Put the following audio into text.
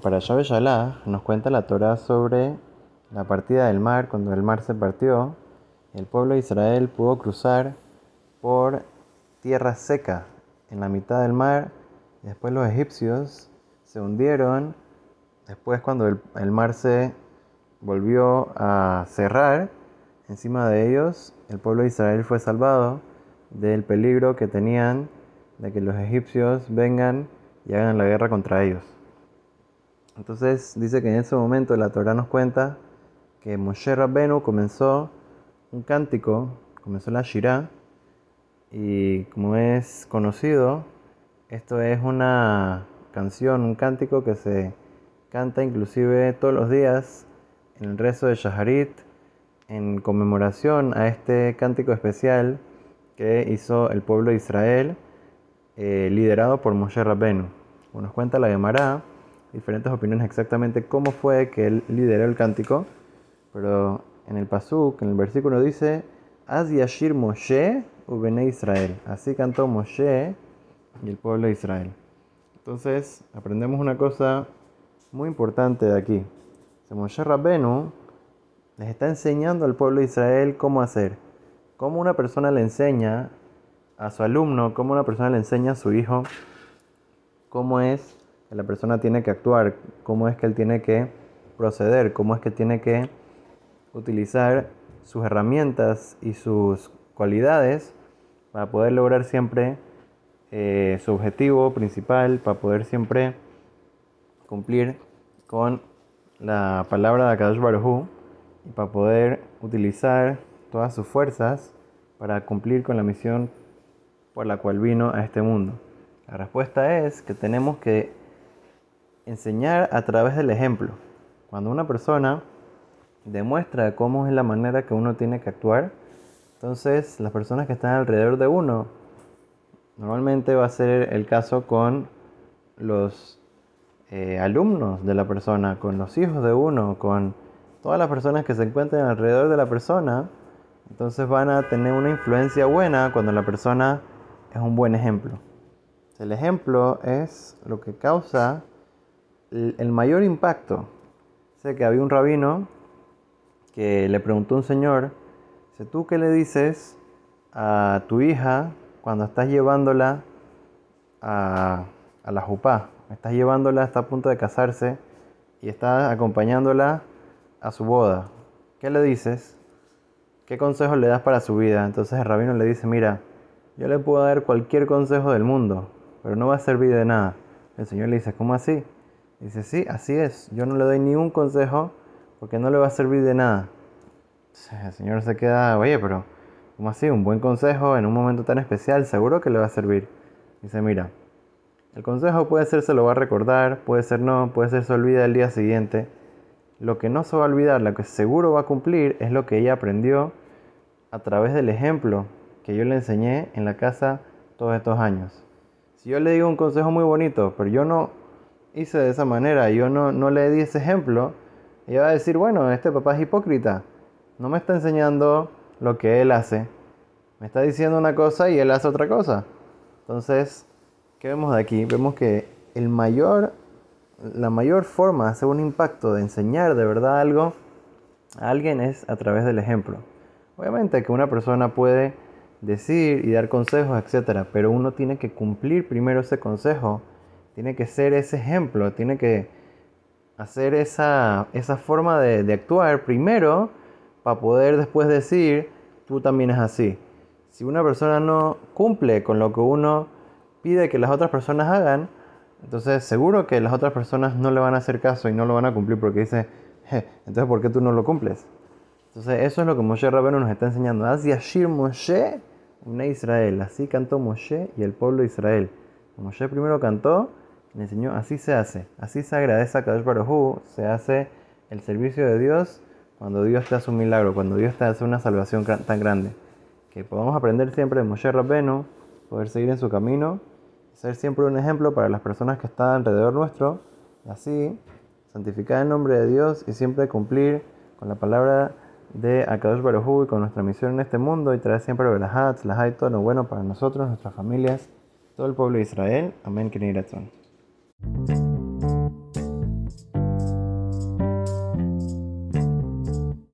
para Yahweh nos cuenta la Torah sobre la partida del mar, cuando el mar se partió, el pueblo de Israel pudo cruzar por tierra seca en la mitad del mar, después los egipcios se hundieron, después cuando el, mar se volvió a cerrar encima de ellos, el pueblo de Israel fue salvado del peligro que tenían de que los egipcios vengan y hagan la guerra contra ellos. Entonces dice que en ese momento la Torah nos cuenta que Moshe Rabbenu comenzó un cántico, comenzó la Shirah, y como es conocido, esto es una canción, un cántico que se canta inclusive todos los días en el rezo de Shaharit, en conmemoración a este cántico especial que hizo el pueblo de Israel, eh, liderado por Moshe Rabbenu. Nos cuenta la Gemara, diferentes opiniones exactamente cómo fue que él lideró el cántico, pero en el Pasuk, en el versículo dice, Az Yashir Moshe Israel. Así cantó Moshe y el pueblo de Israel. Entonces, aprendemos una cosa muy importante de aquí. Moshe Rabbenu les está enseñando al pueblo de Israel cómo hacer. Cómo una persona le enseña a su alumno, cómo una persona le enseña a su hijo, cómo es la persona tiene que actuar, cómo es que él tiene que proceder, cómo es que tiene que utilizar sus herramientas y sus cualidades para poder lograr siempre eh, su objetivo principal, para poder siempre cumplir con la palabra de Akadosh y para poder utilizar todas sus fuerzas para cumplir con la misión por la cual vino a este mundo. La respuesta es que tenemos que enseñar a través del ejemplo. Cuando una persona demuestra cómo es la manera que uno tiene que actuar, entonces las personas que están alrededor de uno, normalmente va a ser el caso con los eh, alumnos de la persona, con los hijos de uno, con todas las personas que se encuentran alrededor de la persona, entonces van a tener una influencia buena cuando la persona es un buen ejemplo. El ejemplo es lo que causa el mayor impacto. Sé que había un rabino que le preguntó a un señor, si tú qué le dices a tu hija cuando estás llevándola a, a la jupá, estás llevándola, está a punto de casarse y estás acompañándola a su boda, ¿qué le dices? ¿Qué consejo le das para su vida? Entonces el rabino le dice, mira, yo le puedo dar cualquier consejo del mundo, pero no va a servir de nada. El Señor le dice, ¿cómo así? Dice, sí, así es. Yo no le doy ni un consejo porque no le va a servir de nada. El Señor se queda, oye, pero ¿cómo así? Un buen consejo en un momento tan especial, seguro que le va a servir. Dice, mira, el consejo puede ser se lo va a recordar, puede ser no, puede ser se olvida el día siguiente. Lo que no se va a olvidar, lo que seguro va a cumplir, es lo que ella aprendió a través del ejemplo que yo le enseñé en la casa todos estos años. Si yo le digo un consejo muy bonito, pero yo no hice de esa manera, yo no, no le di ese ejemplo, ella va a decir, bueno, este papá es hipócrita, no me está enseñando lo que él hace, me está diciendo una cosa y él hace otra cosa. Entonces, ¿qué vemos de aquí? Vemos que el mayor, la mayor forma de hacer un impacto, de enseñar de verdad algo a alguien es a través del ejemplo. Obviamente que una persona puede decir y dar consejos, etc. Pero uno tiene que cumplir primero ese consejo tiene que ser ese ejemplo, tiene que hacer esa, esa forma de, de actuar primero para poder después decir, tú también es así. Si una persona no cumple con lo que uno pide que las otras personas hagan, entonces seguro que las otras personas no le van a hacer caso y no lo van a cumplir porque dice, entonces ¿por qué tú no lo cumples? Entonces eso es lo que Moshe Rabenu nos está enseñando. Así Ashir Moshe, una Israel. Así cantó Moshe y el pueblo de Israel. Moshe primero cantó le enseñó, así se hace, así se agradece a Kadosh Baruj se hace el servicio de Dios cuando Dios te hace un milagro, cuando Dios te hace una salvación tan grande. Que podamos aprender siempre de Moshe Rabbenu, poder seguir en su camino, ser siempre un ejemplo para las personas que están alrededor nuestro, y así santificar el nombre de Dios y siempre cumplir con la palabra de Akadosh Baruj y con nuestra misión en este mundo y traer siempre Belahat, Lahat, todo lo bueno para nosotros, nuestras familias, todo el pueblo de Israel. Amén. Thank you.